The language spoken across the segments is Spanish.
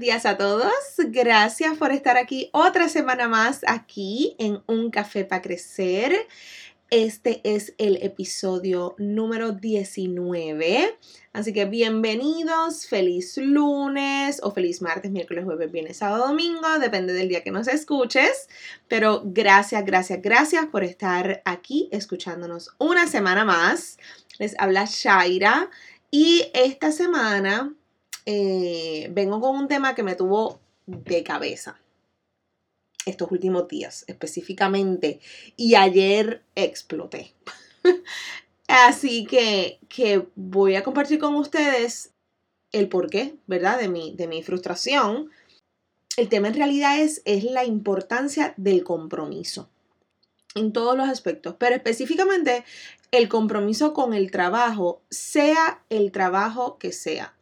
Días a todos. Gracias por estar aquí otra semana más aquí en Un Café para Crecer. Este es el episodio número 19. Así que bienvenidos, feliz lunes o feliz martes, miércoles, jueves, viernes, sábado, domingo, depende del día que nos escuches. Pero gracias, gracias, gracias por estar aquí escuchándonos una semana más. Les habla Shaira y esta semana eh, vengo con un tema que me tuvo de cabeza estos últimos días específicamente y ayer exploté. Así que, que, voy a compartir con ustedes el porqué, ¿verdad? De mi, de mi frustración. El tema en realidad es, es la importancia del compromiso en todos los aspectos, pero específicamente el compromiso con el trabajo, sea el trabajo que sea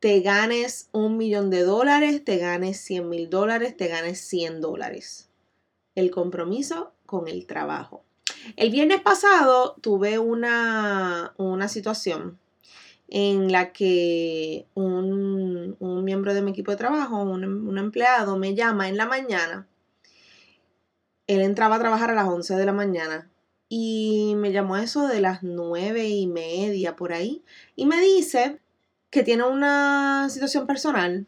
te ganes un millón de dólares, te ganes 100 mil dólares, te ganes 100 dólares. El compromiso con el trabajo. El viernes pasado tuve una, situación en la que un, miembro de mi equipo de trabajo, un, un, empleado, me llama en la mañana. Él entraba a trabajar a las 11 de la mañana y me llamó eso de las nueve y media por ahí y me dice que tiene una situación personal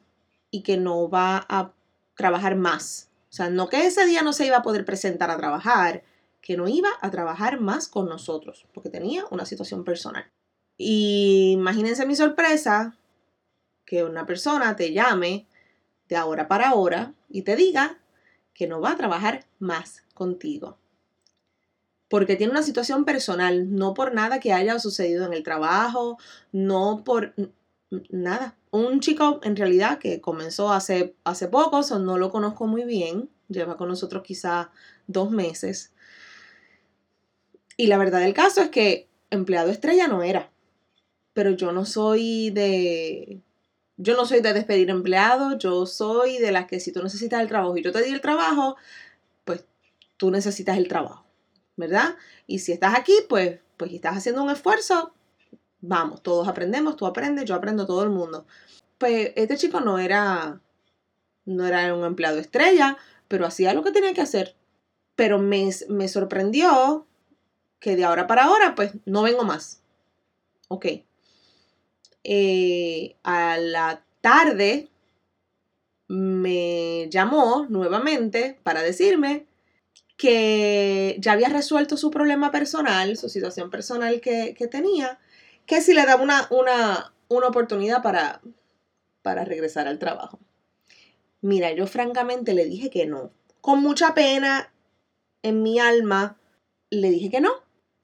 y que no va a trabajar más. O sea, no que ese día no se iba a poder presentar a trabajar, que no iba a trabajar más con nosotros, porque tenía una situación personal. Y imagínense mi sorpresa que una persona te llame de ahora para ahora y te diga que no va a trabajar más contigo. Porque tiene una situación personal, no por nada que haya sucedido en el trabajo, no por nada, un chico en realidad que comenzó hace, hace poco, o no lo conozco muy bien, lleva con nosotros quizá dos meses. Y la verdad del caso es que empleado estrella no era, pero yo no soy de... Yo no soy de despedir empleados, yo soy de las que si tú necesitas el trabajo y yo te di el trabajo, pues tú necesitas el trabajo, ¿verdad? Y si estás aquí, pues, pues estás haciendo un esfuerzo, vamos, todos aprendemos, tú aprendes, yo aprendo, todo el mundo. Pues este chico no era, no era un empleado estrella, pero hacía lo que tenía que hacer. Pero me, me sorprendió que de ahora para ahora, pues no vengo más. Ok. Eh, a la tarde me llamó nuevamente para decirme que ya había resuelto su problema personal, su situación personal que, que tenía que si le daba una, una, una oportunidad para, para regresar al trabajo. Mira, yo francamente le dije que no. Con mucha pena en mi alma, le dije que no.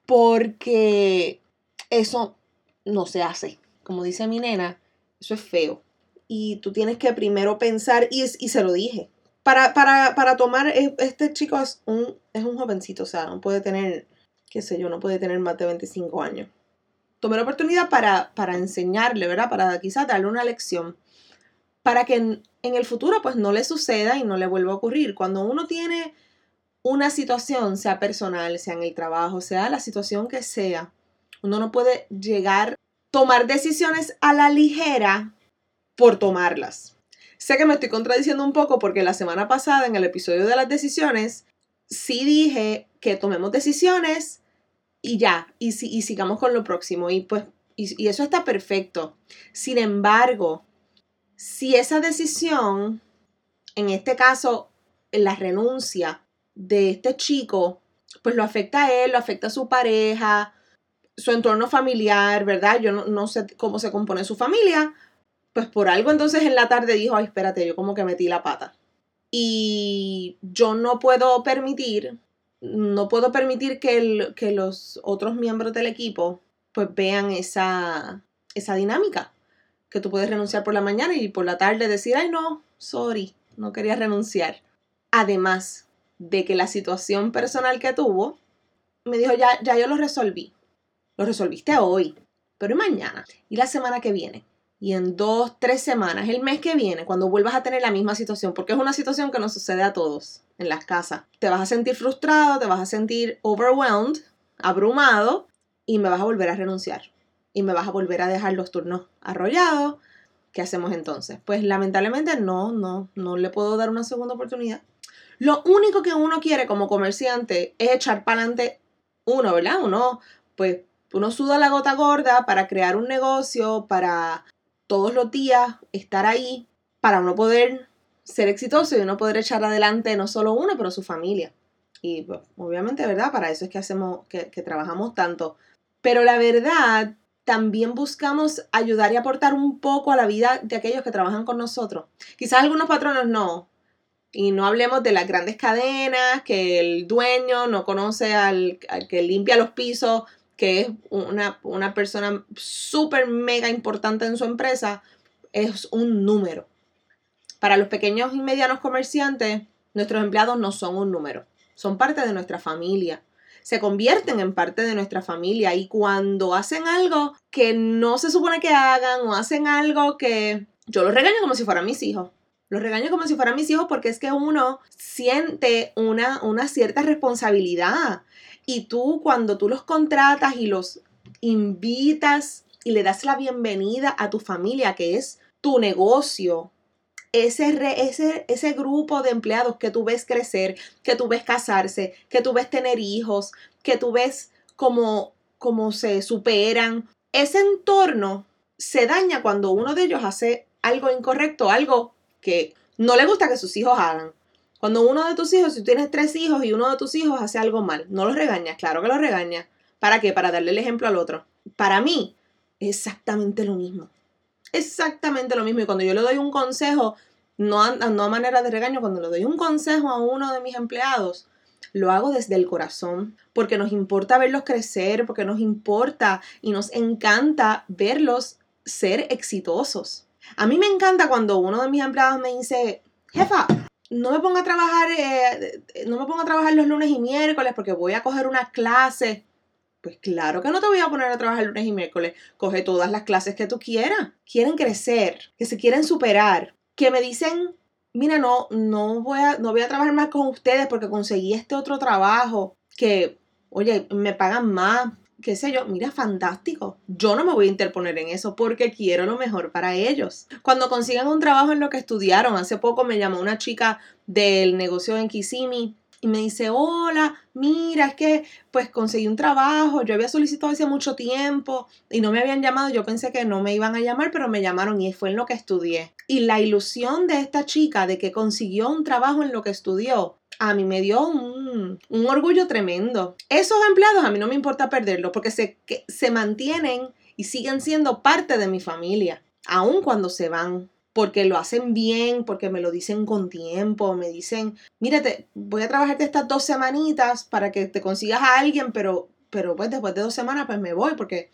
Porque eso no se hace. Como dice mi nena, eso es feo. Y tú tienes que primero pensar, y, y se lo dije. Para, para, para tomar, este chico es un, es un jovencito, o sea, no puede tener, qué sé yo, no puede tener más de 25 años tomé la oportunidad para, enseñarle, ¿verdad? Para quizás darle una lección, para que en, el futuro pues no le suceda y no le vuelva a ocurrir. Cuando uno tiene una situación, sea personal, sea en el trabajo, sea la situación que sea, uno no puede llegar, tomar decisiones a la ligera por tomarlas. Sé que me estoy contradiciendo un poco porque la semana pasada en el episodio de las decisiones sí dije que tomemos decisiones y ya, y, y sigamos con lo próximo. Y pues, y, eso está perfecto. Sin embargo, si esa decisión, en este caso, la renuncia, de este chico, pues lo afecta a él, lo afecta a su pareja, su entorno familiar, ¿verdad? Yo no, no sé cómo se compone su familia, pues por algo entonces en la tarde dijo, ay, espérate, yo como que metí la pata. Y yo no puedo permitir, no puedo permitir que, que los otros miembros del equipo pues vean esa, esa dinámica. Que tú puedes renunciar por la mañana y por la tarde decir, ay no, sorry, no quería renunciar. Además de que la situación personal que tuvo, me dijo, ya, ya yo lo resolví. Lo resolviste hoy, pero mañana y la semana que viene y en dos, tres semanas, el mes que viene, cuando vuelvas a tener la misma situación, porque es una situación que nos sucede a todos en las casas, te vas a sentir frustrado, te vas a sentir overwhelmed, abrumado, y me vas a volver a renunciar. Y me vas a volver a dejar los turnos arrollados. ¿Qué hacemos entonces? Pues lamentablemente no, no, no le puedo dar una segunda oportunidad. Lo único que uno quiere como comerciante es echar para adelante uno, ¿verdad? Uno, pues, uno suda la gota gorda para crear un negocio, para todos los días estar ahí para uno poder ser exitoso y uno poder echar adelante no solo uno, pero su familia. Y pues, obviamente, ¿verdad? Para eso es que hacemos, que, que trabajamos tanto. Pero la verdad, también buscamos ayudar y aportar un poco a la vida de aquellos que trabajan con nosotros. Quizás algunos patronos no. Y no hablemos de las grandes cadenas, que el dueño no conoce al, al que limpia los pisos que es una, persona súper mega importante en su empresa, es un número. Para los pequeños y medianos comerciantes, nuestros empleados no son un número, son parte de nuestra familia. Se convierten en parte de nuestra familia y cuando hacen algo que no se supone que hagan o hacen algo que yo los regaño como si fueran mis hijos. Los regaño como si fueran mis hijos porque es que uno siente una, cierta responsabilidad. Y tú cuando tú los contratas y los invitas y le das la bienvenida a tu familia, que es tu negocio, ese, ese, ese grupo de empleados que tú ves crecer, que tú ves casarse, que tú ves tener hijos, que tú ves cómo, cómo se superan, ese entorno se daña cuando uno de ellos hace algo incorrecto, algo que no le gusta que sus hijos hagan. Cuando uno de tus hijos, si tienes tres hijos y uno de tus hijos hace algo mal, no los regañas, claro que los regañas. ¿Para qué? Para darle el ejemplo al otro. Para mí, exactamente lo mismo. Exactamente lo mismo. Y cuando yo le doy un consejo, no a, no a manera de regaño, cuando le doy un consejo a uno de mis empleados, lo hago desde el corazón, porque nos importa verlos crecer, porque nos importa y nos encanta verlos ser exitosos. A mí me encanta cuando uno de mis empleados me dice, jefa, no me pongo a trabajar, eh, no me pongo a trabajar los lunes y miércoles porque voy a coger una clase. Pues claro que no te voy a poner a trabajar lunes y miércoles. Coge todas las clases que tú quieras. Quieren crecer, que se quieren superar, que me dicen, mira, no, no voy a, no voy a trabajar más con ustedes porque conseguí este otro trabajo que, oye, me pagan más, qué sé yo, mira, fantástico. Yo no me voy a interponer en eso porque quiero lo mejor para ellos. Cuando consigan un trabajo en lo que estudiaron, hace poco me llamó una chica del negocio en Kissimmee y me dice, hola, mira, es que pues conseguí un trabajo, yo había solicitado hace mucho tiempo y no me habían llamado, yo pensé que no me iban a llamar, pero me llamaron y fue en lo que estudié. Y la ilusión de esta chica de que consiguió un trabajo en lo que estudió, a mí me dio un, orgullo tremendo. Esos empleados a mí no me importa perderlos porque se, que se mantienen y siguen siendo parte de mi familia, aun cuando se van porque lo hacen bien, porque me lo dicen con tiempo, me dicen, mírate, voy a trabajarte estas dos semanitas para que te consigas a alguien, pero, pero pues después de dos semanas pues me voy porque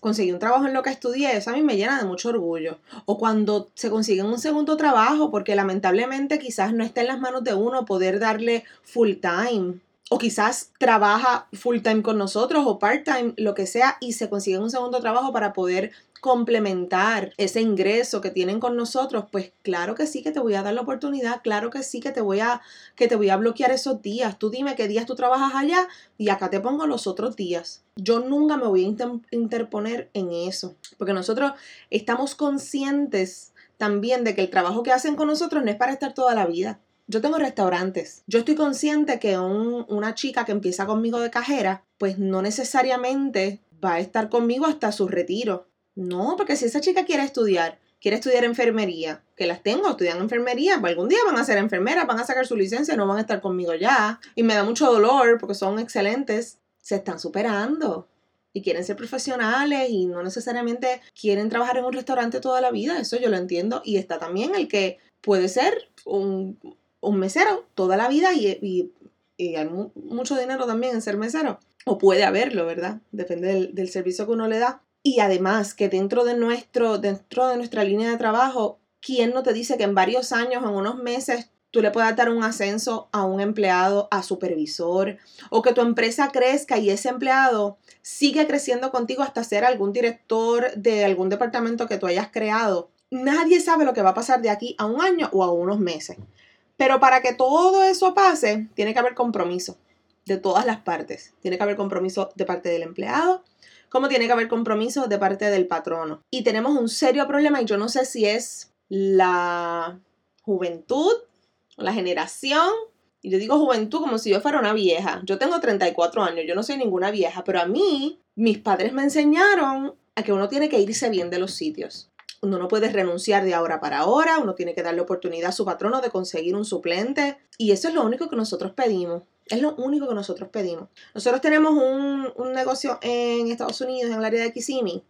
conseguí un trabajo en lo que estudié, eso a mí me llena de mucho orgullo. O cuando se consigue un segundo trabajo, porque lamentablemente quizás no está en las manos de uno poder darle full time o quizás trabaja full time con nosotros o part time, lo que sea, y se consigue un segundo trabajo para poder complementar ese ingreso que tienen con nosotros, pues claro que sí que te voy a dar la oportunidad, claro que sí que te voy a que te voy a bloquear esos días. Tú dime qué días tú trabajas allá y acá te pongo los otros días. Yo nunca me voy a interponer en eso, porque nosotros estamos conscientes también de que el trabajo que hacen con nosotros no es para estar toda la vida. Yo tengo restaurantes. Yo estoy consciente que una chica que empieza conmigo de cajera, pues no necesariamente va a estar conmigo hasta su retiro. No, porque si esa chica quiere estudiar quiere estudiar enfermería, que las tengo, estudian enfermería, pues algún día van a ser enfermeras, van a sacar su licencia, no van a estar conmigo ya. Y me da mucho dolor porque son excelentes, se están superando y quieren ser profesionales y no necesariamente quieren trabajar en un restaurante toda la vida, eso yo lo entiendo. Y está también el que puede ser un, mesero toda la vida y, hay mucho dinero también en ser mesero. O puede haberlo, ¿verdad? Depende del, del servicio que uno le da. Y además que dentro de, nuestro, dentro de nuestra línea de trabajo, ¿quién no te dice que en varios años, en unos meses, tú le puedas dar un ascenso a un empleado, a supervisor, o que tu empresa crezca y ese empleado sigue creciendo contigo hasta ser algún director de algún departamento que tú hayas creado? Nadie sabe lo que va a pasar de aquí a un año o a unos meses. Pero para que todo eso pase, tiene que haber compromiso de todas las partes. Tiene que haber compromiso de parte del empleado, como tiene que haber compromiso de parte del patrono. Y tenemos un serio problema y yo no sé si es la juventud, la generación. Y yo digo juventud como si yo fuera una vieja. Yo tengo 34 años, yo no soy ninguna vieja, pero a mí mis padres me enseñaron a que uno tiene que irse bien de los sitios. Uno no puede renunciar de ahora para ahora, uno tiene que darle oportunidad a su patrono de conseguir un suplente. Y eso es lo único que nosotros pedimos. Es lo único que nosotros pedimos. Nosotros tenemos un, un negocio en Estados Unidos, en el área de Kissimmee,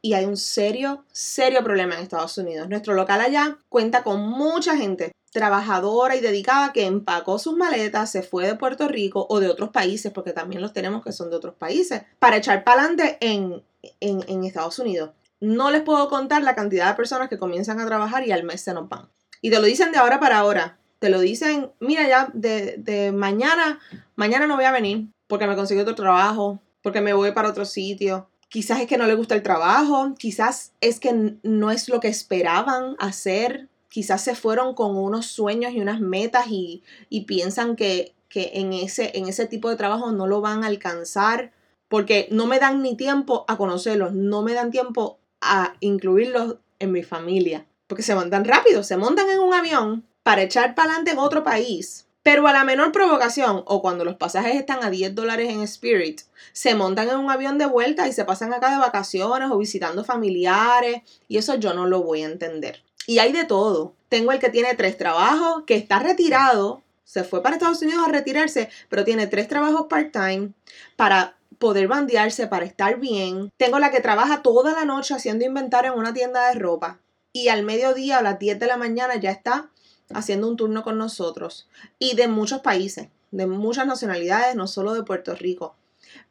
y hay un serio, serio problema en Estados Unidos. Nuestro local allá cuenta con mucha gente trabajadora y dedicada que empacó sus maletas, se fue de Puerto Rico o de otros países, porque también los tenemos que son de otros países, para echar para adelante en, en, en Estados Unidos. No les puedo contar la cantidad de personas que comienzan a trabajar y al mes se nos van. Y te lo dicen de ahora para ahora. Te lo dicen, mira ya, de, de mañana, mañana no voy a venir porque me consigo otro trabajo, porque me voy para otro sitio, Quizás es que no le gusta el trabajo, quizás es que no es lo que esperaban hacer, quizás se fueron con unos sueños y unas metas y, piensan que, que en, ese, en ese tipo de trabajo no lo van a alcanzar porque no me dan ni tiempo a conocerlos, no me dan tiempo a incluirlos en mi familia, porque se montan rápido, se montan en un avión para echar para adelante en otro país pero a la menor provocación, o cuando los pasajes están a 10 dólares en Spirit, se montan en un avión de vuelta y se pasan acá de vacaciones o visitando familiares, y eso yo no lo voy a entender. Y hay de todo. Tengo el que tiene tres trabajos, que está retirado, se fue para Estados Unidos a retirarse, pero tiene tres trabajos part-time para poder bandearse, para estar bien. Tengo la que trabaja toda la noche haciendo inventario en una tienda de ropa y al mediodía a las 10 de la mañana ya está haciendo un turno con nosotros y de muchos países, de muchas nacionalidades, no solo de Puerto Rico.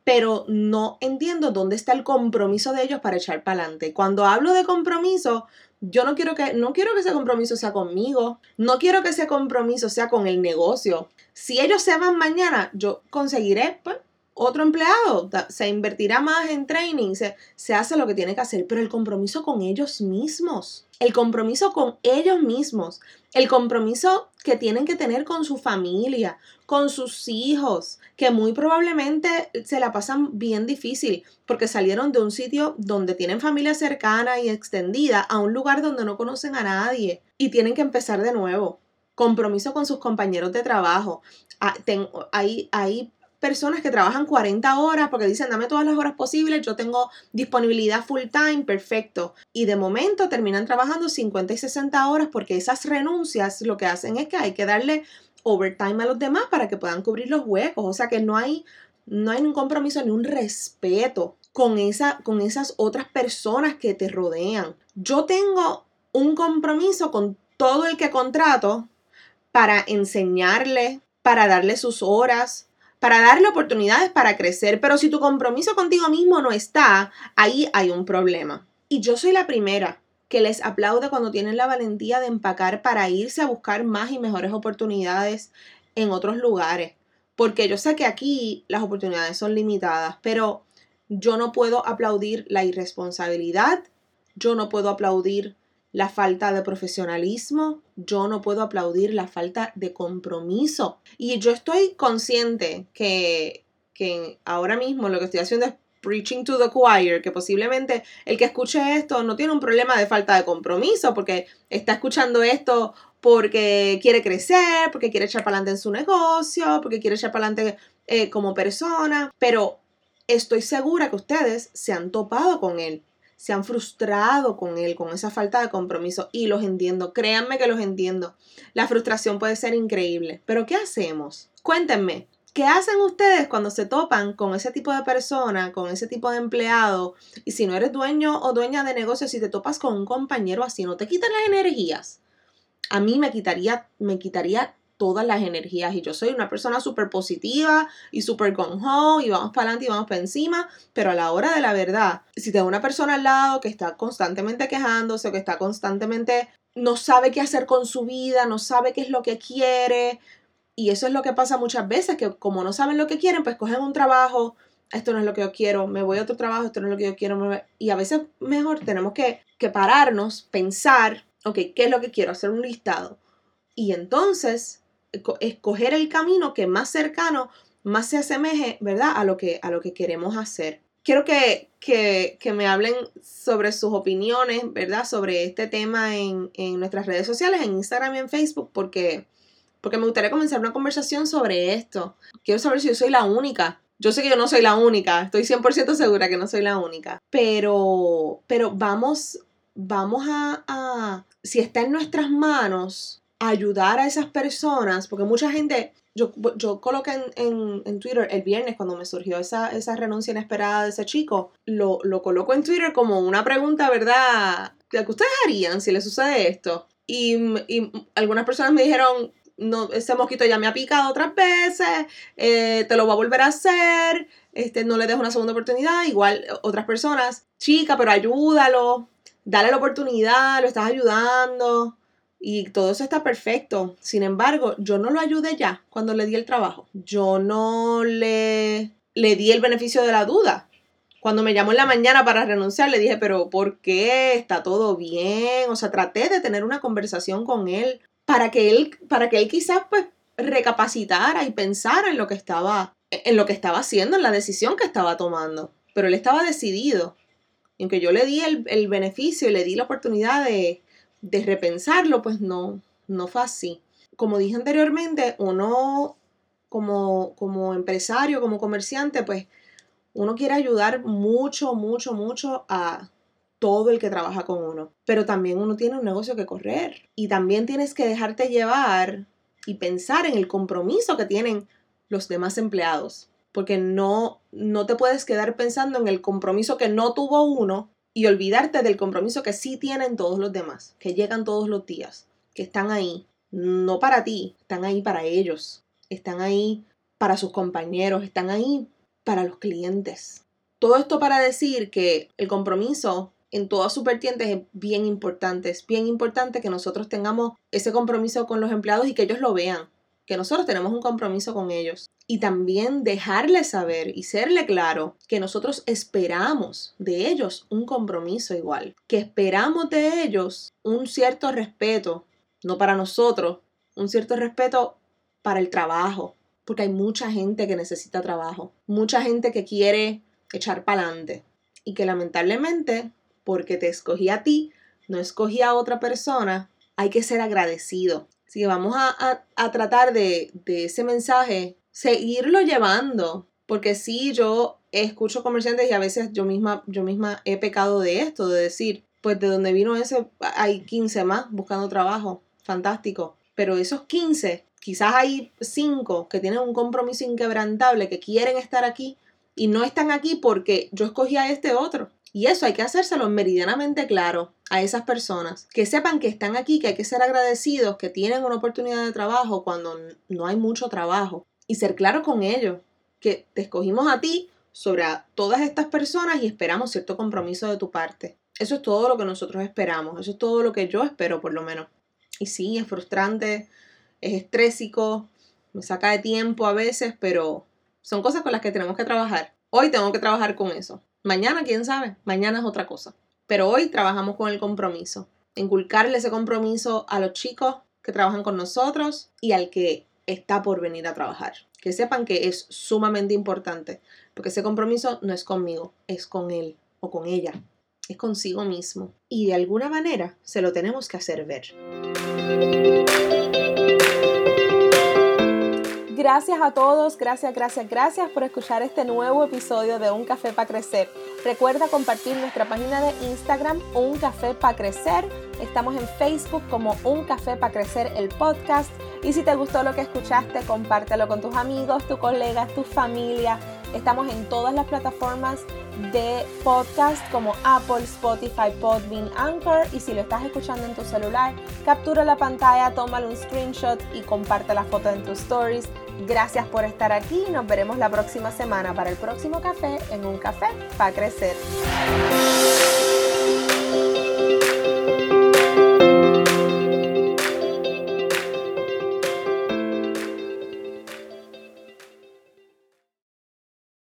Pero no entiendo dónde está el compromiso de ellos para echar para adelante. Cuando hablo de compromiso, yo no quiero que no quiero que ese compromiso sea conmigo, no quiero que ese compromiso sea con el negocio. Si ellos se van mañana, yo conseguiré pues, otro empleado, se invertirá más en training, se, se hace lo que tiene que hacer, pero el compromiso con ellos mismos, el compromiso con ellos mismos, el compromiso que tienen que tener con su familia, con sus hijos, que muy probablemente se la pasan bien difícil porque salieron de un sitio donde tienen familia cercana y extendida a un lugar donde no conocen a nadie y tienen que empezar de nuevo compromiso con sus compañeros de trabajo. Ah, hay, hay personas que trabajan 40 horas porque dicen, dame todas las horas posibles, yo tengo disponibilidad full time, perfecto. Y de momento terminan trabajando 50 y 60 horas porque esas renuncias lo que hacen es que hay que darle overtime a los demás para que puedan cubrir los huecos. O sea que no hay, no hay un compromiso ni un respeto con, esa, con esas otras personas que te rodean. Yo tengo un compromiso con todo el que contrato para enseñarle, para darle sus horas, para darle oportunidades para crecer, pero si tu compromiso contigo mismo no está, ahí hay un problema. Y yo soy la primera que les aplaude cuando tienen la valentía de empacar para irse a buscar más y mejores oportunidades en otros lugares, porque yo sé que aquí las oportunidades son limitadas, pero yo no puedo aplaudir la irresponsabilidad, yo no puedo aplaudir la falta de profesionalismo, yo no puedo aplaudir la falta de compromiso. Y yo estoy consciente que, que ahora mismo lo que estoy haciendo es preaching to the choir, que posiblemente el que escuche esto no tiene un problema de falta de compromiso, porque está escuchando esto porque quiere crecer, porque quiere echar para adelante en su negocio, porque quiere echar para adelante eh, como persona, pero estoy segura que ustedes se han topado con él se han frustrado con él, con esa falta de compromiso. Y los entiendo, créanme que los entiendo. La frustración puede ser increíble. Pero ¿qué hacemos? Cuéntenme, ¿Qué hacen ustedes cuando se topan con ese tipo de persona, con ese tipo de empleado? Y si no eres dueño o dueña de negocio, si te topas con un compañero así, no te quitan las energías. A mí me quitaría, me quitaría todas las energías y yo soy una persona súper positiva y súper con ho y vamos para adelante y vamos para encima, pero a la hora de la verdad, si te da una persona al lado que está constantemente quejándose o que está constantemente no sabe qué hacer con su vida, no sabe qué es lo que quiere, y eso es lo que pasa muchas veces, que como no saben lo que quieren, pues cogen un trabajo, esto no es lo que yo quiero, me voy a otro trabajo, esto no es lo que yo quiero, y a veces mejor tenemos que, que pararnos, pensar, ok, ¿qué es lo que quiero? Hacer un listado. Y entonces escoger el camino que más cercano, más se asemeje, ¿verdad? A lo que, a lo que queremos hacer. Quiero que, que, que me hablen sobre sus opiniones, ¿verdad? Sobre este tema en, en, nuestras redes sociales, en Instagram y en Facebook, porque, porque me gustaría comenzar una conversación sobre esto. Quiero saber si yo soy la única. Yo sé que yo no soy la única, estoy 100% segura que no soy la única, pero, pero vamos, vamos a, a, si está en nuestras manos, ayudar a esas personas, porque mucha gente, yo, yo coloqué en, en, Twitter el viernes cuando me surgió esa, esa renuncia inesperada de ese chico, lo, lo coloco en Twitter como una pregunta, ¿verdad? ¿Qué ustedes harían si les sucede esto? Y, y algunas personas me dijeron, no, ese mosquito ya me ha picado otras veces, eh, te lo va a volver a hacer, este, no le des una segunda oportunidad, igual otras personas, chica, pero ayúdalo, dale la oportunidad, lo estás ayudando, y todo eso está perfecto. Sin embargo, yo no lo ayudé ya cuando le di el trabajo. Yo no le, le di el beneficio de la duda. Cuando me llamó en la mañana para renunciar, le dije, pero ¿por qué? ¿Está todo bien? O sea, traté de tener una conversación con él para que él, para que él quizás pues recapacitara y pensara en lo que estaba, en lo que estaba haciendo, en la decisión que estaba tomando. Pero él estaba decidido. Y aunque yo le di el, el beneficio y le di la oportunidad de, de repensarlo, pues no, no fue así. Como dije anteriormente, uno como, como empresario, como comerciante, pues uno quiere ayudar mucho, mucho, mucho a todo el que trabaja con uno. Pero también uno tiene un negocio que correr. Y también tienes que dejarte llevar y pensar en el compromiso que tienen los demás empleados. Porque no, no te puedes quedar pensando en el compromiso que no tuvo uno y olvidarte del compromiso que sí tienen todos los demás, que llegan todos los días, que están ahí, no para ti, están ahí para ellos, están ahí para sus compañeros, están ahí para los clientes. Todo esto para decir que el compromiso en todas sus vertientes es bien importante, es bien importante que nosotros tengamos ese compromiso con los empleados y que ellos lo vean, que nosotros tenemos un compromiso con ellos y también dejarles saber y serle claro que nosotros esperamos de ellos un compromiso igual, que esperamos de ellos un cierto respeto, no para nosotros, un cierto respeto para el trabajo, porque hay mucha gente que necesita trabajo, mucha gente que quiere echar para adelante y que lamentablemente, porque te escogí a ti, no escogí a otra persona, hay que ser agradecido. Así que vamos a, a, tratar de, de ese mensaje seguirlo llevando, porque sí, yo escucho comerciantes y a veces yo misma, yo misma he pecado de esto, de decir, pues de donde vino ese, hay 15 más buscando trabajo, fantástico, pero esos 15, quizás hay 5 que tienen un compromiso inquebrantable, que quieren estar aquí y no están aquí porque yo escogí a este otro. Y eso hay que hacérselo meridianamente claro a esas personas, que sepan que están aquí, que hay que ser agradecidos, que tienen una oportunidad de trabajo cuando no hay mucho trabajo y ser claro con ellos, que te escogimos a ti sobre todas estas personas y esperamos cierto compromiso de tu parte. Eso es todo lo que nosotros esperamos, eso es todo lo que yo espero por lo menos. Y sí, es frustrante, es estrésico, me saca de tiempo a veces, pero son cosas con las que tenemos que trabajar. Hoy tengo que trabajar con eso. Mañana, quién sabe, mañana es otra cosa. Pero hoy trabajamos con el compromiso. Inculcarle ese compromiso a los chicos que trabajan con nosotros y al que está por venir a trabajar. Que sepan que es sumamente importante, porque ese compromiso no es conmigo, es con él o con ella, es consigo mismo. Y de alguna manera se lo tenemos que hacer ver. Gracias a todos, gracias, gracias, gracias por escuchar este nuevo episodio de Un Café para Crecer. Recuerda compartir nuestra página de Instagram, Un Café para Crecer. Estamos en Facebook como Un Café para Crecer el podcast. Y si te gustó lo que escuchaste, compártelo con tus amigos, tus colegas, tu familia. Estamos en todas las plataformas de podcast como Apple, Spotify, Podbean, Anchor. Y si lo estás escuchando en tu celular, captura la pantalla, tómale un screenshot y comparte la foto en tus stories. Gracias por estar aquí. Nos veremos la próxima semana para el próximo café en un café para crecer.